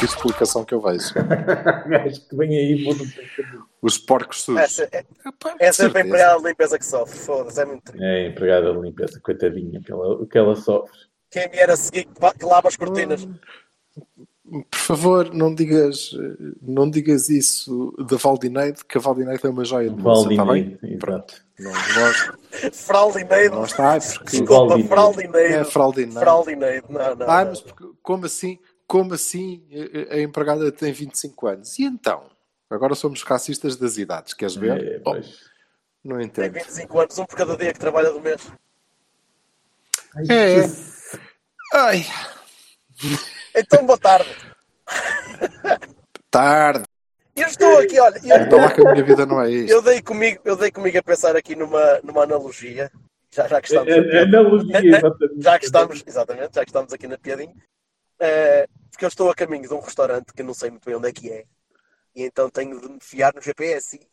Única explicação que eu vejo. Acho que vem aí Os porcos sujos. Essa é, Epá, é a empregada de limpeza que sofre. Foda-se, é muito triste. É, empregada de limpeza, coitadinha, que ela, o que ela sofre. Quem vier a seguir que lava as cortinas. Por favor, não digas, não digas isso da Valdineide, que a Valdineide é uma joia de moça, está bem? Valdineide, Pronto. Não gosto. Fraldineide. Não está, é porque Desculpa. Fraldineide. é fraldineide. Fraldineide. Não, não. Ah, mas porque- como assim, como assim a empregada tem 25 anos? E então? Agora somos racistas das idades, queres ver? É, Oh, pois. não Tem entendo. 25 anos, um por cada dia que trabalha do mês. É. Ai, Então, boa tarde. tarde. Eu estou aqui, olha, eu, Então lá que a minha vida não é isto. eu, dei comigo, eu dei comigo a pensar aqui numa, numa analogia, já, já que estamos, É, é, analogia, exatamente. já que estamos, exatamente, já que estamos aqui na piadinha, eh, porque eu estou a caminho de um restaurante que eu não sei muito bem onde é que é, e então tenho de me fiar no GPS. E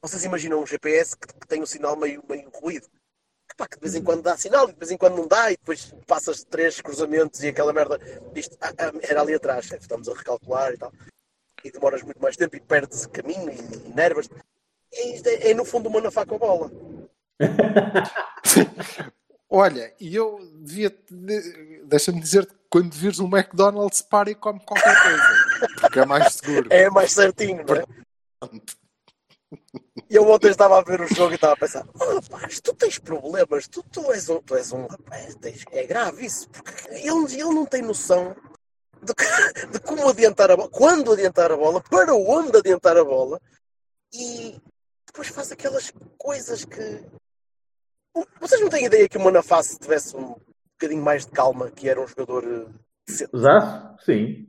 vocês imaginam um GPS que, que tem um sinal meio, meio ruído? Que, pá, que de vez em quando dá sinal e de vez em quando não dá, e depois passas três cruzamentos e aquela merda. Isto ah, ah, era ali atrás, chefe, estamos a recalcular e tal. E demoras muito mais tempo e perdes caminho e, e nervas. Isto é, é, no fundo uma na faca a bola. Olha, e eu devia. de- Deixa-me dizer que quando vires um McDonald's, para e come qualquer coisa. Porque é mais seguro. É mais certinho, é? E eu ontem estava a ver o jogo e estava a pensar: oh, rapaz, tu tens problemas, tu, tu, és um, tu és um rapaz, tens- é grave isso, porque ele, ele não tem noção de, que- de como adiantar a bola, quando adiantar a bola, para onde adiantar a bola, e depois faz aquelas coisas que. Vocês não têm ideia que o Manafá, se tivesse um bocadinho mais de calma, que era um jogador eh, decente? Já? Sim.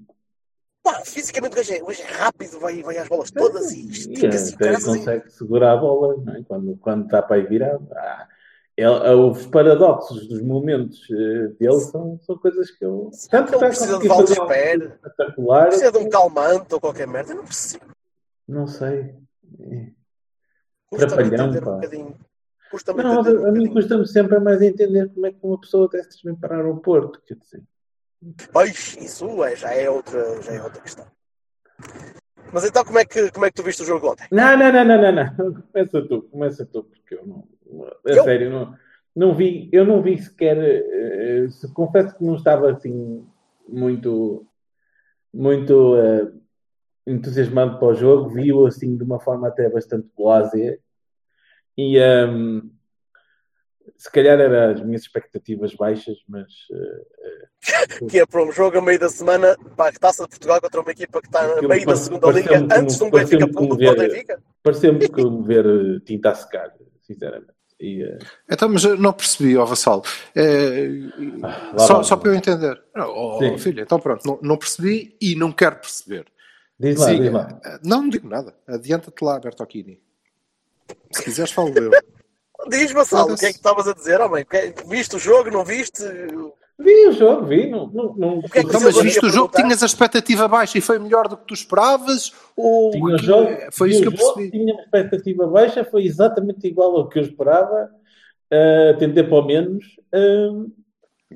Pá, fisicamente o gajo é, o gajo é rápido, vai, vai às bolas todas e E estica-se e até caraças e- consegue segurar a bola não é? quando, quando está para aí virado. Ah, os paradoxos dos momentos eh, dele são, são coisas que eu. Tanto que precisa de um Pérez. espetacular. Precisa de um calmante ou qualquer merda. Eu não percebo. Não sei. É. Trapalhão, entender pá. um. Custa-me Não, entender a mim custa-me sempre mais entender como é que uma pessoa destas vem para o aeroporto. Quer dizer. Pois, isso é, já, é outra, já é outra questão. Mas então como é, que, como é que tu viste o jogo ontem? Não, não, não, não, não, não. Começa tu, começa tu, porque eu não. Eu? sério, não, não vi, eu não vi sequer. eh, se confesso que não estava assim muito, muito eh, entusiasmado para o jogo, vi-o assim de uma forma até bastante blasé. E ehm, se calhar eram as minhas expectativas baixas, mas eh, Que é para um jogo a meio da semana para a Taça de Portugal contra uma equipa que está a meio da segunda liga antes de um Benfica pareceu-me Porto Benfica. pareceu-me como ver eh, tinta a secar, sinceramente. E, eh, Então, mas eu não percebi, ó Vassalo. É, lá só, só para eu entender. Oh, filho, então pronto, não, não percebi e não quero perceber. diz lá, Siga. diz lá. Não, não digo nada. Adianta-te lá, Bertocchini. Se quiseres, falo eu. Diz-me, Vassalo, o que é que estavas a dizer, homem? Que- Viste o jogo, não viste? Vi o jogo, vi. Não, não, não, que é que Então, Mas viste o jogo, perguntar- tinhas a expectativa baixa e foi melhor do que tu esperavas? Ou tinha o que- jogo, foi vi isso que o eu percebi? Tinha uma expectativa baixa, foi exatamente igual ao que eu esperava, uh, tender para o menos. ah,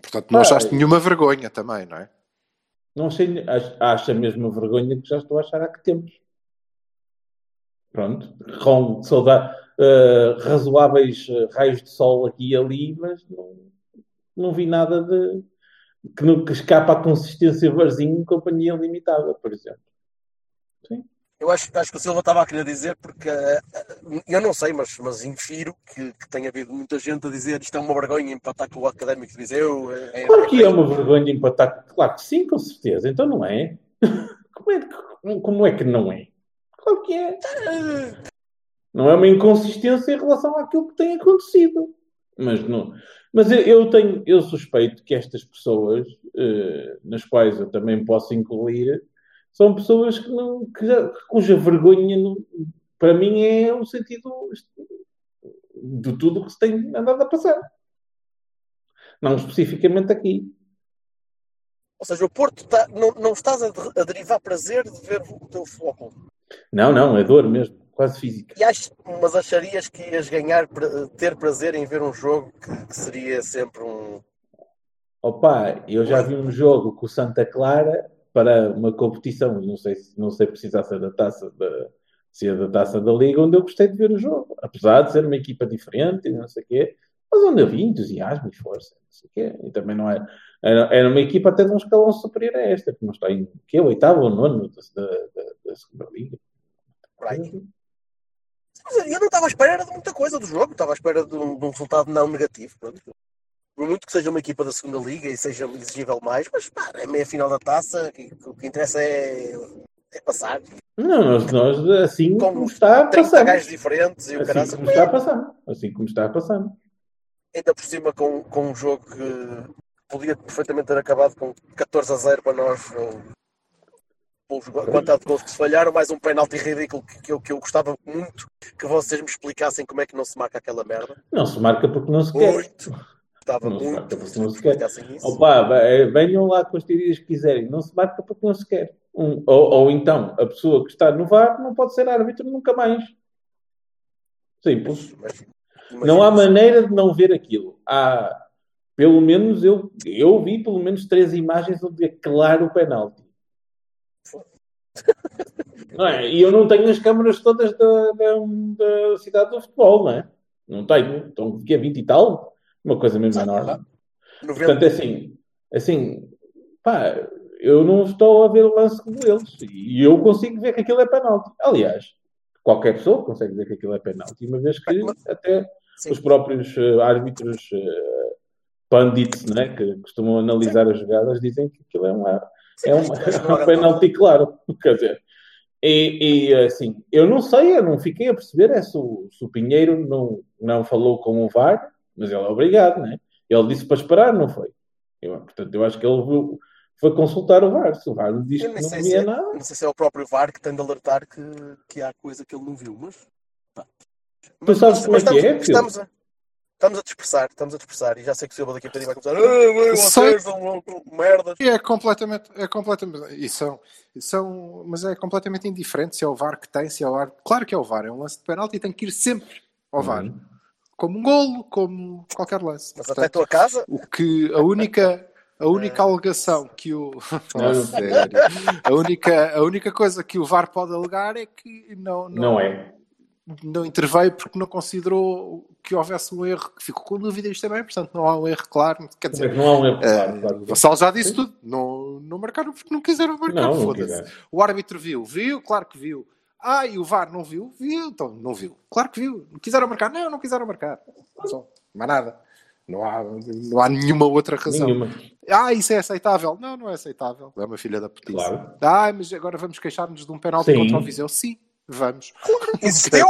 Portanto, não Ah, achaste nenhuma vergonha também, não é? não sei, acho, acho a mesma vergonha que já estou a achar há que tempos. Pronto, com sauda- ah, razoáveis ah, raios de sol aqui e ali, mas não, não vi nada de que, não- que escapa à consistência Varzinho em companhia limitada, por exemplo. Eu acho, acho que o Silva estava a querer dizer, porque eh, eh, eu não sei, mas, mas infiro que, que tem havido muita gente a dizer isto é uma vergonha empatar com o Académico de Viseu. É, Claro que é uma vergonha empatar. Claro que sim, com certeza. Então não é? Como é como é, que não é? Claro que é. Não é uma inconsistência em relação àquilo que tem acontecido. Mas, não, mas eu, eu tenho, eu suspeito que estas pessoas, eh, nas quais eu também posso incluir, são pessoas que não, que cuja vergonha, não- para mim, é o sentido de tudo o que se tem andado a passar. Não especificamente aqui. Ou seja, o Porto tá- não, não estás a, a derivar prazer de ver o teu futebol. Não, não, é dor mesmo, quase física. E ach, mas acharias que ias ganhar, ter prazer em ver um jogo que, que seria sempre um. Opa, eu já vi um jogo com o Santa Clara para uma competição, não sei se não sei precisar se é da taça da, se é da taça da Liga, onde eu gostei de ver o jogo, apesar de ser uma equipa diferente e não sei o quê, mas onde eu vi entusiasmo e força, não sei o quê, e também não é, era, era uma equipa até de um escalão superior a esta, que não está em que é oitavo ou nono da, da, da, da segunda Liga. Eu não estava à espera de muita coisa do jogo, estava à espera de um, de um resultado não negativo. Pronto. Por muito que seja uma equipa da segunda Liga e seja exigível mais, mas pá, é meia final da taça, e o que interessa é, é passar. Não, nós, nós assim Com como está, 30 passamos. gajos diferentes e o Assim caralho. como está, passamos. Assim como está, passamos. Ainda por cima com, com um jogo que podia perfeitamente ter acabado com 14 a 0 para nós, ou, quantidade de gols que se falharam, mais um penalti ridículo que, que eu, que eu gostava muito que vocês me explicassem como é que não se marca aquela merda. Não se marca porque não se quer. Muito! Gostava Não se muito que porque não se quer. isso. Opa, ve- venham lá com as teorias que quiserem. Não se marca porque não se quer. Um- ou, ou então, a pessoa que está no VAR não pode ser árbitro nunca mais. Simples. Mas, Não há maneira de não ver aquilo. Há, pelo menos, eu, eu vi pelo menos três imagens onde é claro o penalti. Não é? E eu não tenho as câmaras todas da, da, da cidade do futebol, não é? Não tenho. Então, que é 20 e tal? Uma coisa mesmo enorme. 90, Portanto, é assim, assim, pá, eu não estou a ver o lance como eles. E eu consigo ver que aquilo é penalti. Aliás, qualquer pessoa consegue ver que aquilo é penalti, uma vez que até sim. os próprios eh, árbitros eh, pundits, né, que costumam analisar as jogadas, dizem que aquilo é um, é um, é um penalti claro. Quer dizer, e, e, assim, eu não sei, eu não fiquei a perceber é se o, se o Pinheiro não, não falou com o VAR, mas ele é obrigado, né? Ele disse para esperar, não foi? Eu, portanto, eu acho que ele viu- foi consultar o VAR. Se o VAR diz Eu que não sei, se via é, nada, não sei se é o próprio VAR que tem de alertar que, que há coisa que ele não viu, mas. pá. Tu sabes como é que estamos, é, estamos, a, estamos a dispersar, estamos a dispersar, e já sei que o Silva daqui a bocadinho vai começar. Ah, vocês são merdas. E é completamente, é completamente, e são, são, mas é completamente indiferente se é o VAR que tem, se é o VAR. Claro que é o VAR, é um lance de penalti e tem que ir sempre ao VAR. Uhum. Como um golo, como qualquer lance. Mas até Portanto, a tua casa, o que, a única, a única alegação que o, Não, sério, a única, a única coisa que o VAR pode alegar é que não, não, não é. não interveio porque não considerou que houvesse um erro, que ficou com dúvidas também, portanto não há um erro claro. Quer é dizer, não há um erro eh, claro, claro o que Vassal já disse tudo. Não, não marcaram porque não quiseram marcar. Foda-se. O árbitro viu, viu, claro que viu. Ah, e o VAR não viu? Viu, então não viu. Claro que viu. Quiseram marcar? Não, não quiseram marcar. Só, mais nada. Não há, não há nenhuma outra razão. Nenhuma. Ah, isso é aceitável. Não, não é aceitável. É uma filha da putice. Claro. Ah, mas agora vamos queixar-nos de um penalti Sim. contra o Viseu? Sim, vamos. existiu.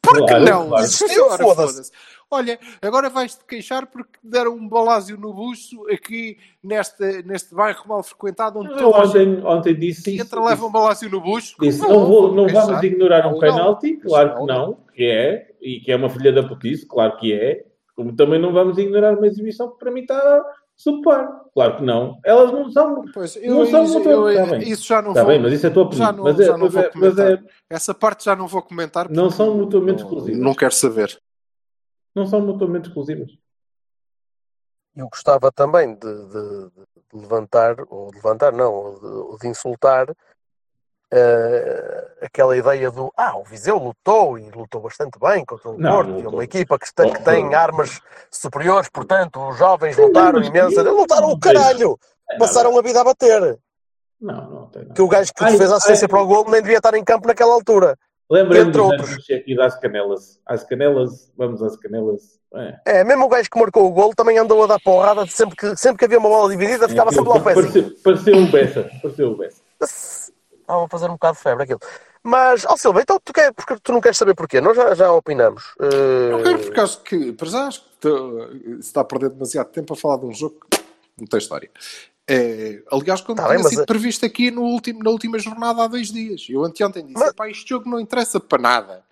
Por que Claro, não? claro. Existiu, foda-se. Olha, agora vais-te queixar porque deram um balásio no buço aqui neste, neste bairro mal frequentado onde Eu ontem, ontem disse isso. entra, leva um balásio no bucho. Disse, não, vou, não vamos ignorar um Não, penalti, não. claro que Não, não, que é, e que é uma filha da putice, claro que é, como também não vamos ignorar uma exibição que para mim está subpar, claro que não. Elas não são, Pois, não eu, são isso, eu- tá bem. isso já não Está vou. bem, mas isso é a tua opinião. já não, mas é, já não mas vou é- mas comentar. é- Essa parte já não vou comentar. Não são mutuamente não- exclusivas. Não quero saber. não são mutuamente exclusivas. Eu gostava também de, de- de levantar, ou de levantar, não, ou de, ou de insultar eh, aquela ideia do ah, o Viseu lutou e lutou bastante bem contra o Não, Porto, lutou. é uma equipa que, tem, que tem armas superiores, portanto, os jovens lutaram imenso. não- Lutaram o não caralho! Passaram a vida a bater. Não, não tem nada. Que o gajo que Ai, fez a assistência ai. para o gol nem devia estar em campo naquela altura. Lembrando dos outros. anos das canelas. Às canelas, vamos às canelas. É. É, mesmo o gajo que marcou o gol também andou a dar porrada sempre que, sempre que havia uma bola dividida, ficava sempre lá ao pezinho. pareceu, pareceu um Bessa. Pareceu um Bessa. Estava a fazer um bocado de febre aquilo. Mas, ó Silva, então tu, quer, porque tu não queres saber porquê? Nós já, já opinamos. Eh, Não quero, porque acho que, para já, acho que se está a perder demasiado tempo a falar de um jogo que não tem história. É, aliás, quando Tá tinha bem, mas sido a- previsto aqui no último, na última jornada há dois dias. Eu anteontem disse: Mas- "Epá, este jogo não interessa para nada.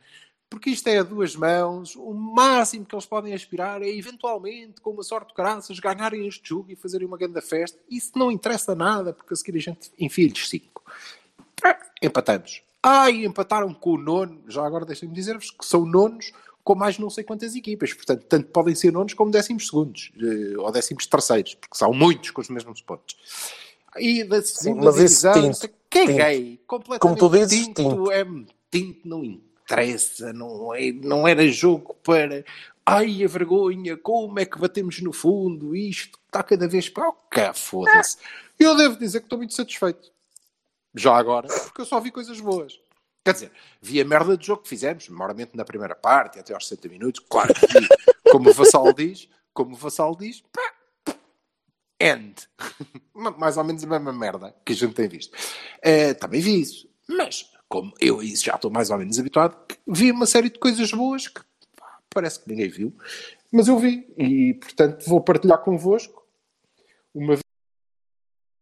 Porque isto é a duas mãos. O máximo que eles podem aspirar é, eventualmente, com uma sorte de caraças, ganharem este jogo e fazerem uma grande festa. Isso não interessa nada, porque a seguir a gente enfia-lhes cinco. Empatamos. Ai, empataram com o nono. Já agora deixem-me dizer-vos que são nonos com mais não sei quantas equipas. Portanto, tanto podem ser nonos como décimos segundos. eh, Ou décimos terceiros. Porque são muitos com os mesmos pontos. E da segunda mas divisão, tinto, sei- caguei. Completamente Como tu dizes, tinto. tinto. É tinto, não interessa. Não, é, não era jogo para... Ai, a vergonha, como é que batemos no fundo? Isto está cada vez para... Oh, foda-se. Eu devo dizer que estou muito satisfeito já agora, porque eu só vi coisas boas. Quer dizer, vi a merda do jogo que fizemos, normalmente na primeira parte, até aos 60 minutos, claro que vi, como o Vassal diz, como o Vassal diz, pá, end. Ma- Mais ou menos a mesma merda que a gente tem visto. Eh, também vi isso, mas como eu isso já estou mais ou menos habituado, vi uma série de coisas boas que pá, parece que ninguém viu, mas eu vi, e portanto vou partilhar convosco uma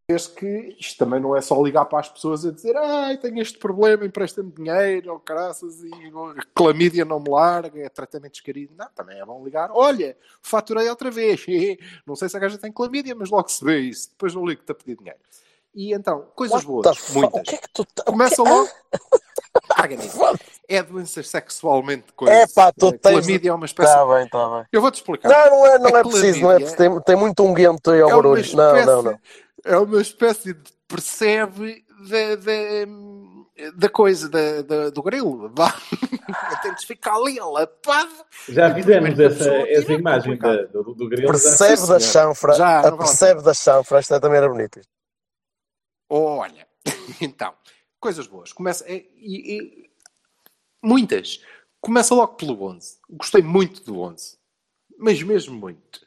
vez que isto também não é só ligar para as pessoas a dizer ai, tenho este problema, empresta-me dinheiro, ou caraças, e clamídia não me larga, é tratamento descarido. Não, também é bom ligar. Olha, faturei outra vez. Não sei se a gaja tem clamídia, mas logo se vê isso. Depois eu ligo-te a pedir dinheiro. E então, coisas what boas, muitas. O que é que tu... tá- Começa que- logo. Caga nisso. É doenças sexualmente É coisas. pá, tu tens... Clamídia é uma espécie. Tá bem, tá bem. Eu vou-te explicar. Não, não é, não é preciso, não é preciso. Tem, tem muito unguento aí ao é barulho. espécie, Não, não, não. É uma espécie de percebe da, da, da coisa, da, da- do grilo. Temos ficar ali alapado. Já fizemos essa, essa imagem da- do, do grilo. Percebe da chanfra. Já, a percebe da chanfra. Isto é, também era bonito. isto. Olha, então, coisas boas. Começa, e, e- muitas. Começa logo pelo 11. Gostei muito do 11. Mas mesmo muito.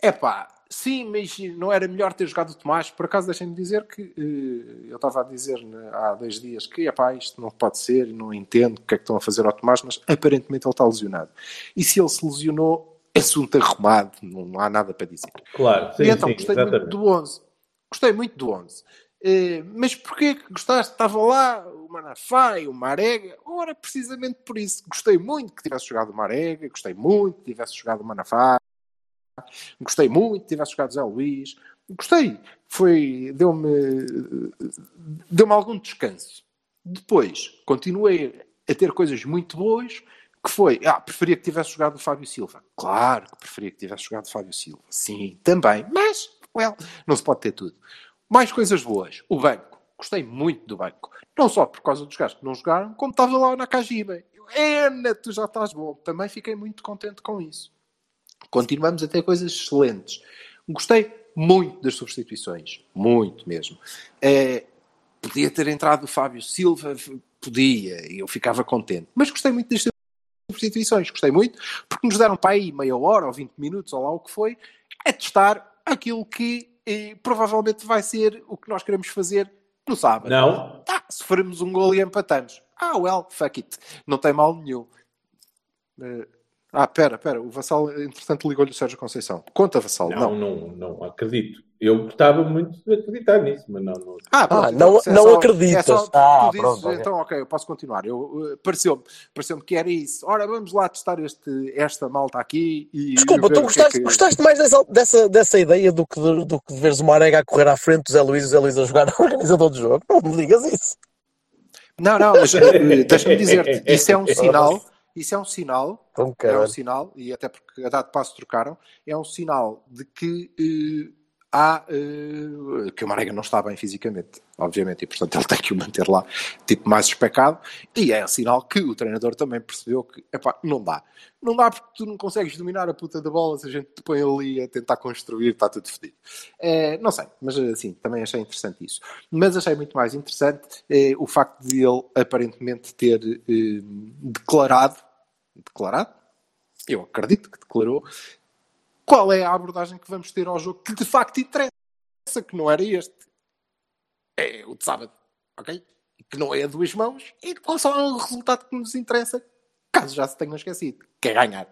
É pá, sim, mas não era melhor ter jogado o Tomás. Por acaso, deixem-me dizer que eh, eu estava a dizer né, há dois dias que epá, isto não pode ser, não entendo o que é que estão a fazer ao Tomás, mas aparentemente ele está lesionado. E se ele se lesionou, assunto arrumado, não há nada para dizer. Claro, sim, e então, sim, gostei muito exatamente. do 11. Gostei muito do 11. Eh, mas porquê que gostaste? Estava lá o Manafai, o Marega. Ora, precisamente por isso. Gostei muito que tivesse jogado o Marega. Gostei muito que tivesse jogado o Manafai. Gostei muito tivesse jogado Zé Luís. Gostei. Foi... Deu-me... Deu-me algum descanso. Depois, continuei a ter coisas muito boas que foi, ah, preferia que tivesse jogado o Fábio Silva. Claro que preferia que tivesse jogado o Fábio Silva. Sim, também. Mas, well, não se pode ter tudo. Mais coisas boas. O banco. Gostei muito do banco. Não só por causa dos gajos que não jogaram, como estava lá o Nakajima. Eu, Ena, tu já estás bom. Também fiquei muito contente com isso. Continuamos a ter coisas excelentes. Gostei muito das substituições. Muito mesmo. Eh, podia ter entrado o Fábio Silva, podia, eu ficava contente. Mas gostei muito das substituições, gostei muito, porque nos deram para aí meia hora ou 20 minutos, ou lá o que foi, a testar aquilo que eh, provavelmente vai ser o que nós queremos fazer no sábado. Não? Se formos um gol e empatamos. Ah, well, fuck it. Não tem mal nenhum. Eh, ah, pera, pera. O Vassal, entretanto, ligou-lhe o Sérgio Conceição. Conta, Vassal. Não, não, não, acredito. Eu gostava muito de acreditar nisso, mas não. não. Ah, pronto, Ah, então, não- é não só- acreditas. É só, Ah, tu dizes, pronto, ok. então ok, eu posso continuar. Eu, eh, pareceu-me pareceu que era isso. Ora, vamos lá testar este, esta malta aqui e. Desculpa, e tu é gostaste, que- gostaste mais dessa, dessa, dessa ideia do que, de, do que de veres o Marega a correr à frente do Zé Luís e o Zé Luís a jogar no organizador do jogo? Não me digas isso. Não, não, mas eh, deixa-me dizer-te, isso é um sinal. Isso é um sinal É um sinal, e até porque a dado passo trocaram, é um sinal de que eh, há eh, que o Marega não está bem fisicamente, obviamente, e portanto ele tem que o manter lá, tipo, mais especado, e é sinal que o treinador também percebeu que, epá, não dá. Não dá porque tu não consegues dominar a puta da bola se a gente te põe ali a tentar construir, está tudo fedido. Eh, não sei, mas assim, também achei interessante isso. Mas achei muito mais interessante eh, o facto de ele aparentemente ter eh, declarado, declarado? Eu acredito que declarou qual é a abordagem que vamos ter ao jogo que de facto interessa, que não era este. É o de sábado, ok? que não é a duas mãos, e qual só é o resultado que nos interessa, caso já se tenham esquecido, que é ganhar.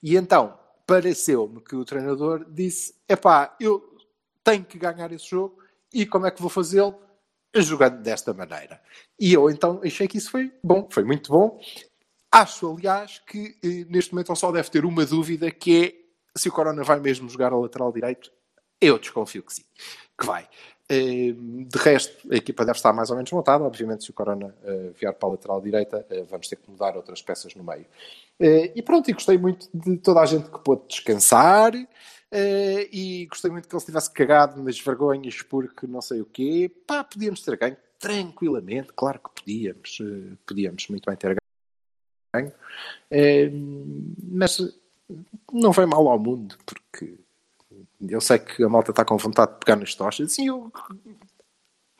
E então, pareceu-me que o treinador disse: epá, eu tenho que ganhar esse jogo, e como é que vou fazê-lo? Jogando desta maneira. E eu então achei que isso foi bom, foi muito bom. Acho, aliás, que eh, neste momento ele só deve ter uma dúvida, que é se o Corona vai mesmo jogar a lateral direito. Eu desconfio que sim, que vai. Eh, de resto, a equipa deve estar mais ou menos montada. Obviamente, se o Corona uh, vier para a lateral direita, uh, vamos ter que mudar outras peças no meio. Uh, e pronto, e gostei muito de toda a gente que pôde descansar. e gostei muito que ele estivesse cagado nas vergonhas porque não sei o quê. Pá, podíamos ter ganho tranquilamente. Claro que podíamos. podíamos muito bem ter ganho. mas não foi mal ao mundo, porque eu sei que a malta está com vontade de pegar nas tochas. Sim, eu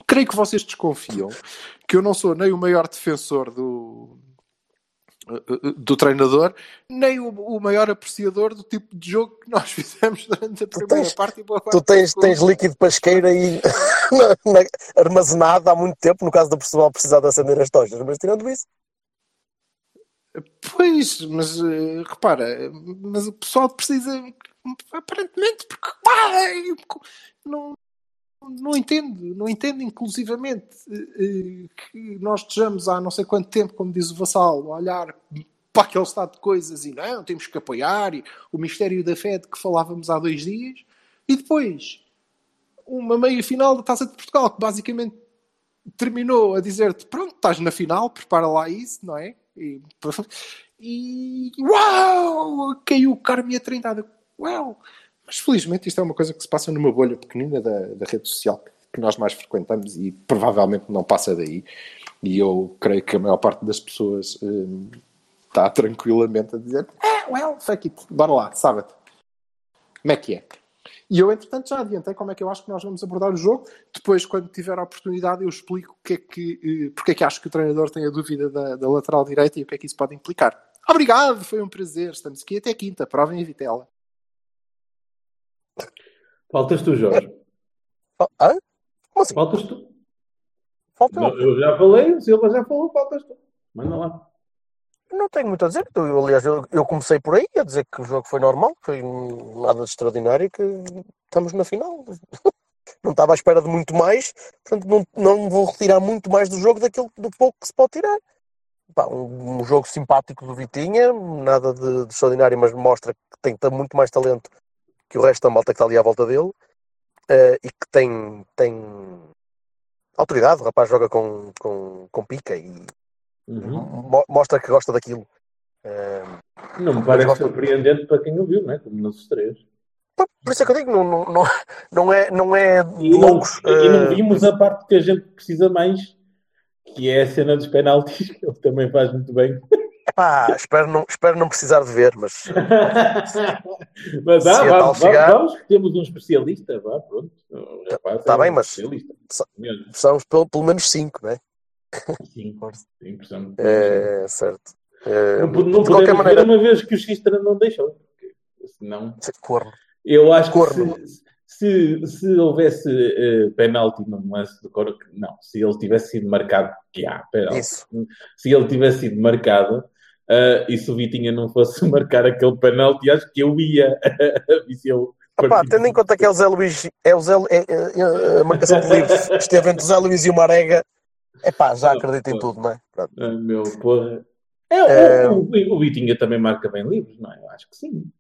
creio que vocês desconfiam que eu não sou nem o maior defensor do, do treinador, nem o, o, maior apreciador do tipo de jogo que nós fizemos durante a primeira tens, parte e boa parte. Tu tens, tens líquido pasqueira aí armazenado há muito tempo, no caso do pessoal precisar de acender as tochas, mas tirando isso. Pois, mas uh, repara, mas o pessoal precisa aparentemente, porque pá, não, não entendo, não entendo inclusivamente uh, que nós estejamos há não sei quanto tempo, como diz o Vassal, a olhar para aquele estado de coisas e não, temos que apoiar e o mistério da fé de que falávamos há dois dias e depois uma meia final da Taça de Portugal que basicamente terminou a dizer-te pronto, estás na final, prepara lá isso, não é? E, e uau! Caiu o Carme a trindada uau! Mas felizmente isto é uma coisa que se passa numa bolha pequenina da, da rede social que nós mais frequentamos e provavelmente não passa daí. E eu creio que a maior parte das pessoas hum, está tranquilamente a dizer: Ah, well, fuck it, bora lá, sábado. Como é que é? E eu, entretanto, já adiantei como é que eu acho que nós vamos abordar o jogo. Depois, quando tiver a oportunidade, eu explico o que é que, eh, porque é que acho que o treinador tem a dúvida da, da lateral direita e o que é que isso pode implicar. Obrigado, foi um prazer. Estamos aqui até quinta. Provem a vitela. Faltas tu, Jorge. Hã? Como assim? Faltas tu. Falta eu. eu já falei, o Silva já falou, faltas tu. Manda lá. Não tenho muito a dizer. Eu, aliás, eu, eu, comecei por aí a dizer que o jogo foi normal, foi nada de extraordinário, que estamos na final. não estava à espera de muito mais, portanto não, não vou retirar muito mais do jogo daquilo do pouco que se pode tirar. Pá, um, um, jogo simpático do Vitinha, nada de, de, extraordinário, mas mostra que tem muito mais talento que o resto da malta que está ali à volta dele uh, e que tem, tem autoridade. O rapaz joga com, com, com pica e uhum. mo mostra que gosta daquilo. Uh, não me parece gosta... surpreendente para quem o viu, né? como nos três. Por isso é que eu digo, não, não, não, não é, não é e não, E não vimos a parte que a gente precisa mais, que é a cena dos penaltis, que ele também faz muito bem. Espero não, espero não precisar de ver, mas. mas ah, vamos, chegar... vamos, temos um especialista, vá, pronto. Está tá bem, mas precisamos pelo, pelo menos cinco, não é? Sim. É, certo. É, não, não de qualquer maneira, uma vez que o Xistra não deixou, porque senão. Corno. Eu acho Corno. que se, se, se houvesse uh, penalti no lance do Coro, não, se ele tivesse sido marcado, que há penalti, Isso. se ele tivesse sido marcado, uh, e se o Vitinha não fosse marcar aquele penalti, acho que eu ia se eu Opa, tendo em conta que é o Zé Luís, é o Zé, é, é, é, a marcação de livros esteve entre o Zé Luís e o Marega, é pá, já acredito em tudo, não é? Ah, meu, porra. É, o, o, o Vitinha também marca bem livros, não é? Eu acho que sim.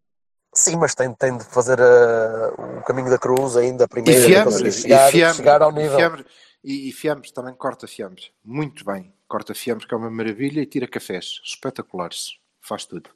Sim, mas tem, tem de fazer uh, o caminho da cruz ainda primeiro. E fiambre, chegar, e fiambre, chegar ao nível. E fiambre, e, e fiambre também corta fiambre. Muito bem. Corta fiambre, que é uma maravilha, e tira cafés. Espetaculares. Faz tudo.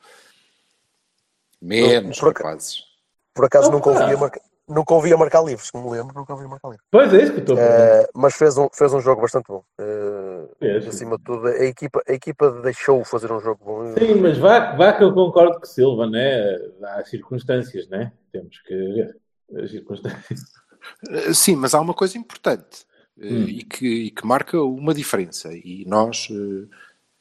Menos por, por, rapazes. Por acaso nunca ouvia, marcar, nunca ouvia marcar livros, que me lembro, nunca ouvia marcar livros. Pois é, isso que estou a uh, Mas fez um, fez um jogo bastante bom. Uh, é, acima de tudo, a equipa, a equipa deixou fazer um jogo bom. Sim, mas vá, vá que eu concordo com Silva, né? Há circunstâncias, né? Temos que ver as circunstâncias. Eh, sim, mas há uma coisa importante hum. e, que, e, que, marca uma diferença. E nós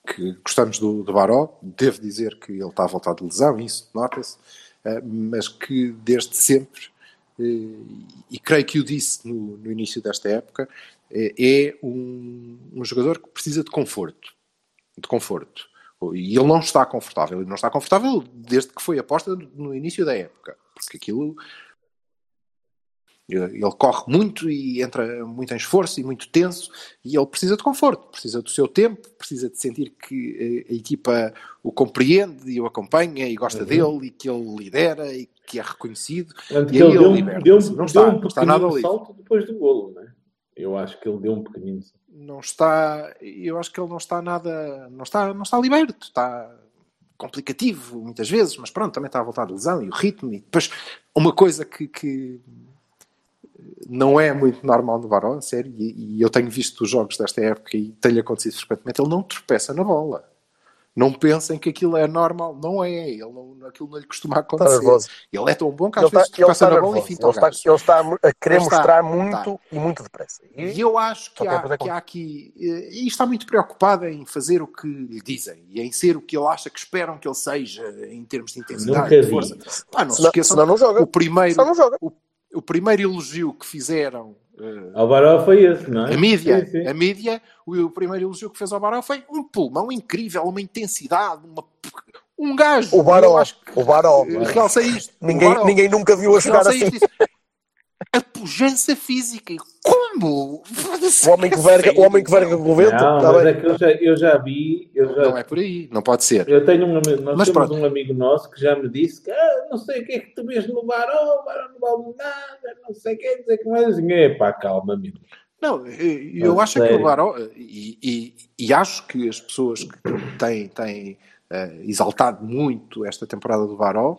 que gostamos do, do Baró, devo dizer que ele está a voltar de lesão, isso nota-se, mas que desde sempre, e creio que o disse no, no início desta época, é, é um, um jogador que precisa de conforto. De conforto. E ele não está confortável. Ele não está confortável desde que foi aposta no início da época. Porque aquilo. Ele corre muito e entra muito em esforço e muito tenso e ele precisa de conforto, precisa do seu tempo, precisa de sentir que a equipa o compreende e o acompanha e gosta Uhum. dele e que ele lidera e que é reconhecido. Portanto, E aí ele deu, deu, Não deu está- um não está nada pequenino ali. salto depois do golo, né? Eu acho que ele deu um pequenino salto. não está eu acho que ele não está nada não está não está liberto está complicativo muitas vezes mas pronto também está a voltar de lesão e o ritmo e depois uma coisa que, que não é muito normal no Baró, a sério, e, e eu tenho visto os jogos desta época e tem-lhe acontecido frequentemente, ele não tropeça na bola. Não pensem que aquilo é normal, não é, ele não, aquilo não lhe costuma Está acontecer. Ele é tão bom que Ele às vezes está, está na bola e nervoso. finta Ele está, ele está a querer Ele está, mostrar está. muito e muito depressa. E eu acho que há, que há aqui. eh, E está muito preocupado em fazer o que lhe dizem e em ser o que ele acha que esperam que ele seja em termos de intensidade Nunca e vi. força. Pá, não se Senão- esqueçam senão não joga. o primeiro, não joga. o, o primeiro elogio que fizeram Ao Baró foi esse, não é? a mídia, Sim, sim. a mídia, o, o primeiro elogio que fez ao Barão foi um pulmão incrível, uma intensidade, uma, um gajo. O Baró, acho que o Baró. eh, realça isto. O Ninguém, Baró. ninguém nunca viu a jogar assim. isto, A pujança física. Como? O homem que verga, o homem que verga com o vento. Não, está mas bem. é que eu já, eu já vi. Eu, já, Não é por aí, não pode ser. eu tenho um amigo, nós Mas temos pronto. um amigo nosso que já me disse que ah, não sei o que é que tu vês no Baró, o Baró não vale nada, não sei o que, o que mais. É pá, calma, amigo. Não, eu A acho que sério? o Baró, eh, e, e, e acho que as pessoas que têm, têm eh, exaltado muito esta temporada do Baró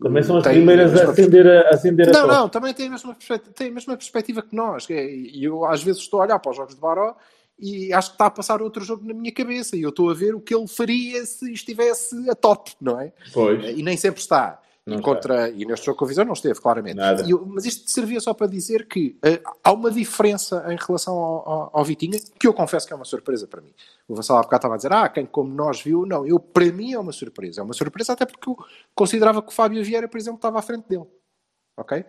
Também são as têm primeiras a acender a, acender a Não, não, também tem a mesma perspectiva, tem a mesma perspectiva que nós. é- E eu às vezes estou a olhar para os jogos de Baró e acho que está a passar outro jogo na minha cabeça e eu estou a ver o que ele faria se estivesse a top, não é? Pois. E nem sempre está. Não e, está. e neste jogo com a Visão não esteve, claramente. Nada. E eu- mas isto servia só para dizer que eh, há uma diferença em relação ao, ao, ao Vitinha, que eu confesso que é uma surpresa para mim. O Vassal há bocado estava a dizer, ah, quem como nós viu, não, eu, para mim é uma surpresa. É uma surpresa até porque eu considerava que o Fábio Vieira, por exemplo, estava à frente dele. Ok?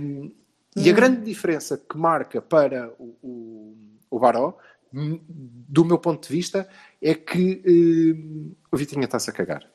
Um, e a grande diferença que marca para o, o, o Baró, hum, do meu ponto de vista, é que hum, o Vitinha está-se a cagar.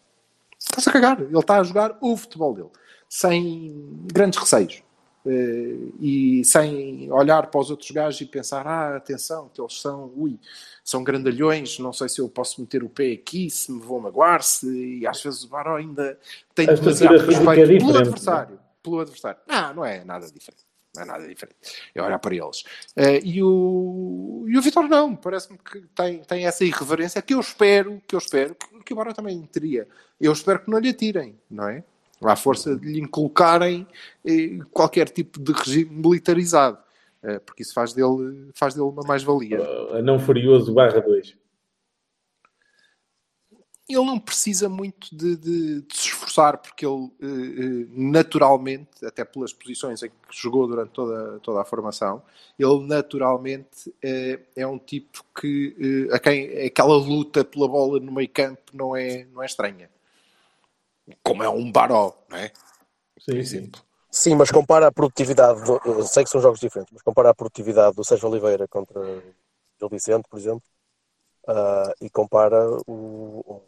Está-se a cagar. Ele está a jogar o futebol dele, sem grandes receios. Eh, e sem olhar para os outros gajos e pensar, ah, atenção, que eles são, ui, são grandalhões, não sei se eu posso meter o pé aqui, se me vou magoar, se... e às vezes o Baró ainda tem demasiado respeito é pelo adversário. Pelo adversário. Não, não é nada diferente. Não é nada diferente. É olhar para eles. Eh, e o, e o Vitor não. Parece-me que tem, tem essa irreverência que eu espero, que eu espero, que, que o Barão também teria. Eu espero que não lhe atirem, não é? À força de lhe inculcarem eh, qualquer tipo de regime militarizado. Eh, porque isso faz dele, faz dele uma mais-valia. Uh, não furioso barra 2. Ele não precisa muito de, de- de se esforçar, porque ele eh, eh, naturalmente, até pelas posições em que jogou durante toda, toda a formação, ele naturalmente eh, é um tipo que a quem aquela luta pela bola no meio campo não é, não é estranha. Como é um baró, não é? Por Sim, sim. exemplo. Sim, mas compara a produtividade, do, eu sei que são jogos diferentes, mas compara a produtividade do Sérgio Oliveira contra o Gil Vicente, por exemplo, ah, e compara o-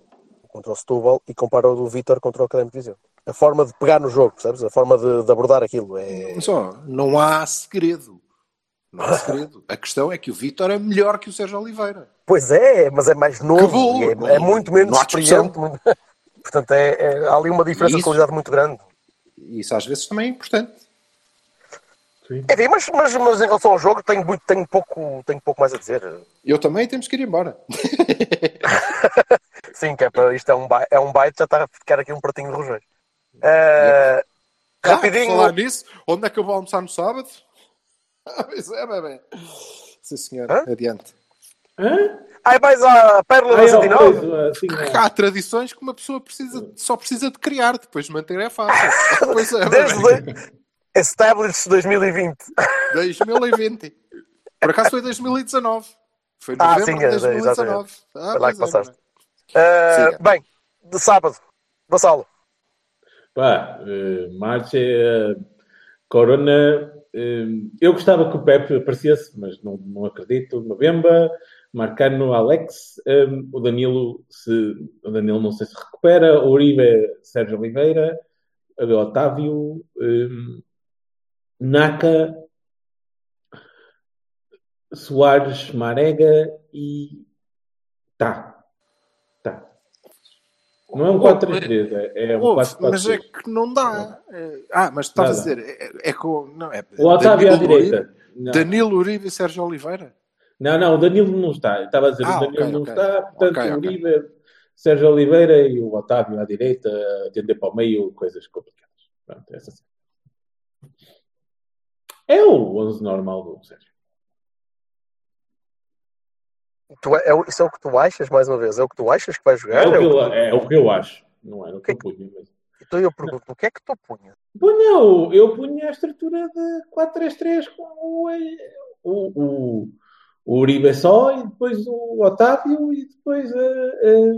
contra o Setúbal e compara o do Vítor contra o Académico de Viseu. A forma de pegar no jogo, percebes? A forma de, de abordar aquilo é... Só, não há segredo. Não há segredo. A questão é que o Vítor é melhor que o Sérgio Oliveira. Pois é, mas é mais novo, bom, é, é muito menos experiente. muito- Portanto, é, é- há ali uma diferença de Isso- qualidade muito grande. Isso às vezes também é importante. Enfim, mas, mas, mas em relação ao jogo, tenho, muito, tenho, pouco, tenho pouco mais a dizer. Eu também temos que ir embora. Sim, que é para isto é um, é um bite, já está a ficar aqui um pratinho de rojões. Eh, Ah, rapidinho, falar nisso, onde é que eu vou almoçar no sábado? Ah, pois é, bebê. Sim, senhor. Hã? Adiante. Hã? ai mais a Pérola da Ai, ó, 109. coisa, assim, não. Há tradições que uma pessoa precisa, só precisa de criar, depois de manter é fácil. Pois é, Desde Established 2020. 2020. Por acaso foi 2019. Foi Ah, novembro sim, de é, 2019. exatamente. Ah, Foi lá que é, passaste. Eh, Siga. bem, de sábado, Vassalo. Pá, eh, marcha, eh, Corona, hum, eu gostava que o Pepe aparecesse, mas não, não acredito. November, Marcano, Alex, hum, o Danilo, se, o Danilo não sei se recupera, o Uribe, Sérgio Oliveira, Otávio, hum, Naka, Soares, Marega e tá. Tá. Não é um 4-3-3, é, é um Ouve, 4-4-3. mas é que não dá. Ah, mas estava a dizer, é, é com. Não, é O Otávio à direita. Não. Danilo Uribe e Sérgio Oliveira? Não, não, o Danilo não está. Eu estava a dizer, Ah, o Danilo ok, não ok. está, portanto, Ok, o ok. Uribe, Sérgio Oliveira e o Otávio à direita, a atender para o meio, coisas complicadas. Pronto, essa sim. É o 11 normal do Sérgio. Tu, é, isso é o que tu achas, mais uma vez? É o que tu achas que vai É jogar? o que É o eu, que- é o que eu acho. Não é o que eu punha. Mas... Então eu pergunto, o que é que tu punha? Punha, eu, eu punha a estrutura de 4-3-3 com o, o, o, o Uribe só, e depois o Otávio, e depois eh, eh,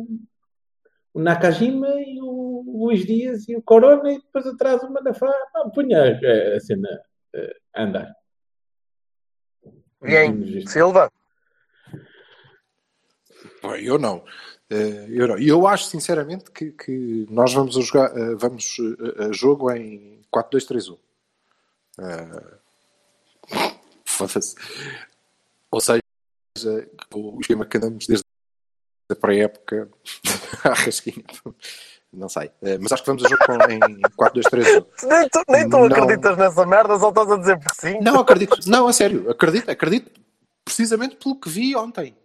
o Nakajima, e o Luís Dias, e o Corona, e depois atrás o Manafá. Não, punha eh, a cena a andar. Bien, Silva? Eu não. Eh, Eu não. Eu acho, sinceramente, que, que nós vamos a jogar, eh, vamos eh, a jogo em 4-2-3-1. Eh, Foda-se. Ou seja, o esquema que andamos desde a pré-época à rasquinha. Não sei. Eh, Mas acho que vamos a jogo com, em 4-2-3-1. Nem tu, nem tu Não. acreditas nessa merda, só estás a dizer por sim. Não, acredito. Não, a sério. Acredito, acredito precisamente pelo que vi ontem.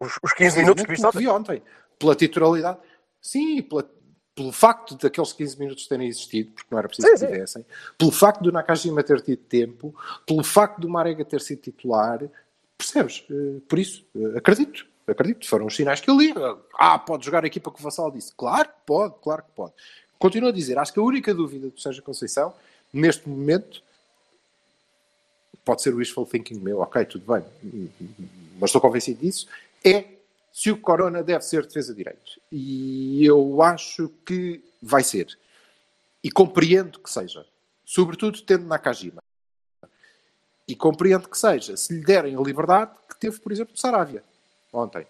Os, os 15 minutos que viste ontem. vi ontem. Pela titularidade. Sim, pela- pelo facto daqueles 15 minutos terem existido, porque não era preciso Sim, que sim. tivessem, pelo facto do Nakajima ter tido tempo, pelo facto do Marega ter sido titular, percebes? Eh, Por isso, eh, acredito. Acredito. Foram os sinais que eu li. Ah, pode jogar a equipa que o Vassal disse. Claro que pode, claro que pode. Continuo a dizer, acho que a única dúvida do Sérgio Conceição, neste momento, pode ser o wishful thinking meu, ok, tudo bem, mas estou convencido disso, é se o Corona deve ser defesa direito. E eu acho que vai ser. E compreendo que seja. Sobretudo tendo Nakajima. E compreendo que seja, se lhe derem a liberdade que teve, por exemplo, o Saravia, ontem.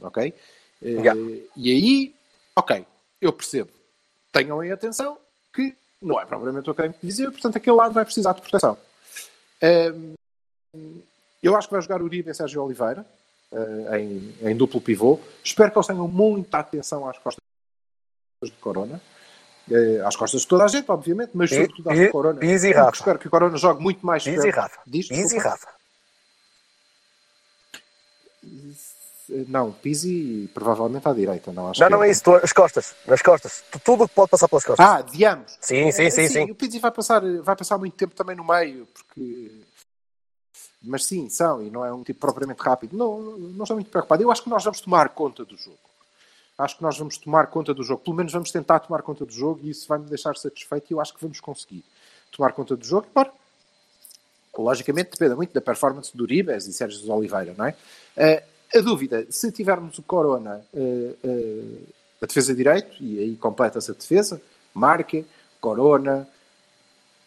Ok? Eh, Yeah. E aí, ok, eu percebo. Tenham em atenção que não é propriamente o que tenho que dizer, portanto aquele lado vai precisar de proteção. Ehm, eu acho que vai jogar Uribe e Sérgio Oliveira eh, em, em duplo pivô. Espero que eles tenham muita atenção às costas de Corona. Eh, às costas de toda a gente, obviamente, mas Pi- sobretudo às de Corona. E Porque Rafa. Espero que o Corona jogue muito mais e perto. Rafa. Diz, e. Rafa. Não, Pizzi provavelmente à direita, não acho Não, que não é isso. tu- As costas. Nas costas. Tu- Tudo o que pode passar pelas costas. Ah, de ambos. Sim, sim, sim, Eh, sim. O Pizzi vai passar, vai passar muito tempo também no meio, porque. Mas sim, são, e não é um tipo propriamente rápido. Não, não estou muito preocupado. Eu acho que nós vamos tomar conta do jogo. Acho que nós vamos tomar conta do jogo. Pelo menos vamos tentar tomar conta do jogo e isso vai me deixar satisfeito e eu acho que vamos conseguir tomar conta do jogo. Embora, logicamente, depende muito da performance do Ribes e Sérgio Oliveira, não é? Eh, a dúvida, se tivermos o Corona eh, eh, a defesa direito, e aí completa-se a defesa, Marque, Corona,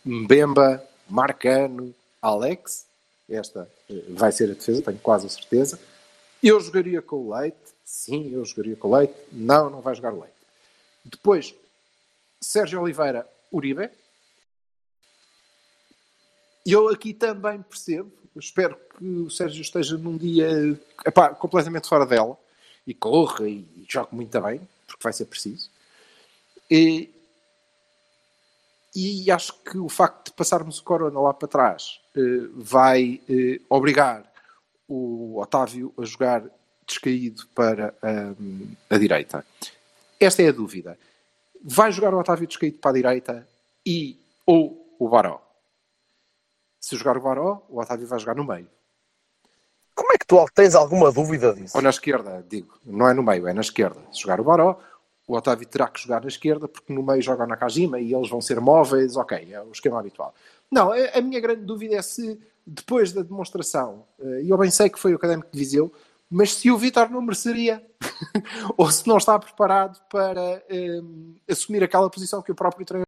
Mbemba, Marcano, Alex, esta vai ser a defesa, tenho quase a certeza. Eu jogaria com o Leite, sim, eu jogaria com o Leite, não, não vai jogar o Leite. Depois, Sérgio Oliveira, Uribe. E eu aqui também percebo, espero que o Sérgio esteja num dia epá, completamente fora dela e corra e jogue muito bem, porque vai ser preciso. E, e acho que o facto de passarmos o Corona lá para trás eh, vai eh, obrigar o Otávio a jogar descaído para hum, a direita. Esta é a dúvida. Vai jogar o Otávio descaído para a direita e ou o Baró? Se jogar o Baró, o Otávio vai jogar no meio. Como é que tu tens alguma dúvida disso? Ou na esquerda, digo. Não é no meio, é na esquerda. Se jogar o Baró, o Otávio terá que jogar na esquerda, porque no meio joga o Nakajima e eles vão ser móveis, ok, é o esquema habitual. Não, a, minha grande dúvida é se, depois da demonstração, eh, e eu bem sei que foi o Académico de Viseu, mas se o Vitor não mereceria, ou se não está preparado para eh, assumir aquela posição que o próprio treinador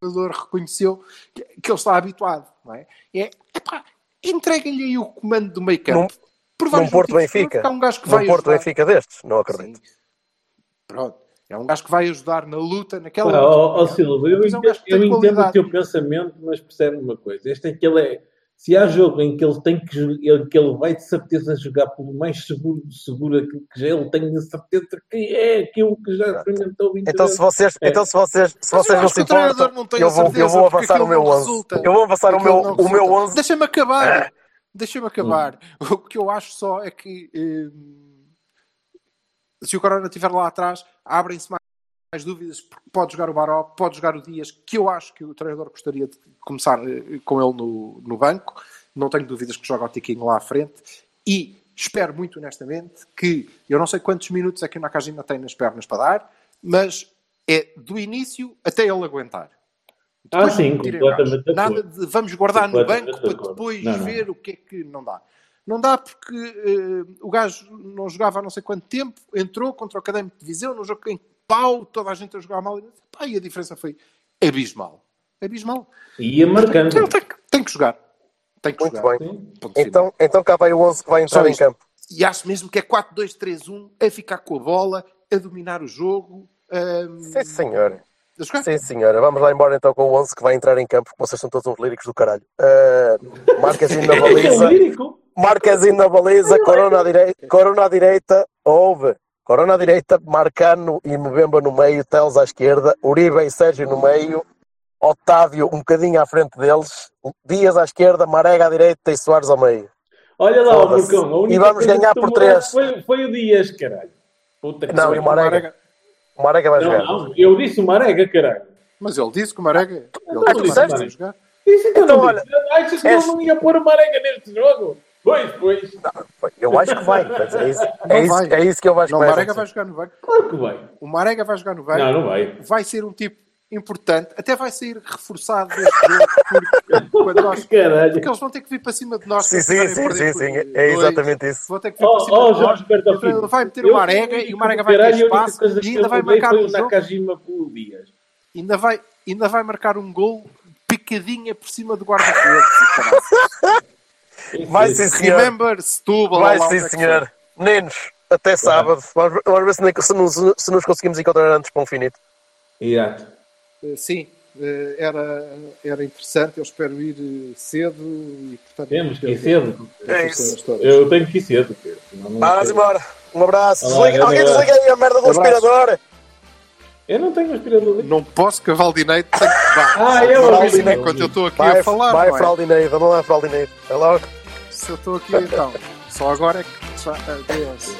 treinador reconheceu que, que ele está habituado, não é? É, epá, entrega-lhe aí o comando do meio campo. Por Num vários Porto. Benfica. Um gajo que Num vai Porto ajudar. Benfica destes? Não acredito. Sim. Pronto. É um gajo que vai ajudar na luta, naquela Ah, luta. ó, ó, Silva, eu é um eu entendo o teu pensamento, mas percebe uma coisa. Este é que ele é. Se há jogo em que ele tem que ele- que ele vai de certeza jogar pelo mais seguro seguro, aquilo que já ele tem a certeza que é aquilo que já experimentou 20 Então se vocês, É. então, se vocês, se Mas vocês não se importam, não eu vou, eu vou avançar o meu não 11. resulta. Eu vou avançar o meu, o meu resulta. 11. Deixa-me acabar. Ah. Deixa-me acabar. O que eu acho só é que hum, se o Corona estiver lá atrás, abrem-se mais, mais dúvidas, porque pode jogar o Baró, pode jogar o Dias, que eu acho que o treinador gostaria de começar eh, com ele no, no banco. Não tenho dúvidas que joga o Tiquinho lá à frente. E espero muito honestamente que eu não sei quantos minutos é que o Nakajima tem nas pernas para dar, mas é do início até ele aguentar. Ah, sim, tirem o gajo. completamente Nada de vamos guardar no banco para depois Não, não. ver o que é que não dá. Não dá porque eh, o gajo não jogava há não sei quanto tempo, entrou contra o Académico de Viseu, num jogo em que pau, toda a gente a jogar mal, e, pá, e a diferença foi abismal. Abismal. E ia marcando. Tem, tem que- tem que jogar. Tem que Muito jogar. bem. Então, então cá vai o 11 que vai entrar Só em campo. E acho mesmo que é 4-2-3-1, a ficar com a bola, a dominar o jogo. ahm, Sim, senhor. Sim, senhora. Vamos lá embora então com o 11 que vai entrar em campo, porque vocês são todos uns líricos do caralho. Uh, Marquezinho na É baliza. lírico. Marquezinho na baliza, Corona à direita, Corona à direita, houve. Corona à direita, Marcano e Mbemba no meio, Teles à esquerda, Uribe e Sérgio no meio, Otávio um bocadinho à frente deles, Dias à esquerda, Marega à direita e Soares ao meio. Olha lá, o. Burcão. a única E vamos coisa ganhar que por três. Foi, foi o Dias, caralho. Puta que Não, pariu. e o Marega? O Marega vai Não, jogar. não, eu disse o Marega, caralho. Mas ele disse que o Marega. Ele Não, disse que o? Marega ia jogar. Disse então, Então, não olha, disse. Achas que ele não ia pôr o Marega neste jogo? Pois, pois. Eu acho que vai. mas É isso, Não é isso, vai. é isso que eu acho que Não, o vai Marega vai jogar no banco. Claro que vai. O Marega vai jogar no banco. Não, não vai. vai ser um tipo importante, até vai sair reforçado deste jogo, porque, nós, porque eles vão ter que vir para cima de nós. Sim, sim, sim, sim, por é exatamente isso. Vão ter que vir Oh, para cima oh, de nós. O vai meter Eu o Marega e o Marega vai ter espaço e que ainda vai marcar um o jogo. Nakajima com o Dias. Ainda vai, ainda vai marcar um gol picadinha por cima do guarda-redes. Vai sim, senhor. Remember Setúbal. Vai sim, é senhor. Meninos, até sábado. Vamos, vamos ver se, se nos, se nos conseguimos encontrar antes para um finito. Exato. foi. Eh, Sim, eh, era, era interessante. Eu espero ir eh, cedo e, portanto, Temos que ir cedo. É isso. Eu tenho que ir cedo. Vamos embora. Um abraço. Olá, Desliga- alguém desliga aí a merda do Abraço. aspirador. Eu não tenho aspirador. Não posso que a Valdineide tem que Ah, eu eu enquanto eu estou aqui Vai, a falar, vai não é? Fraldinei. Vamos lá, Fraldinei. Até logo. Se eu estou aqui então, só agora é que já, adeus.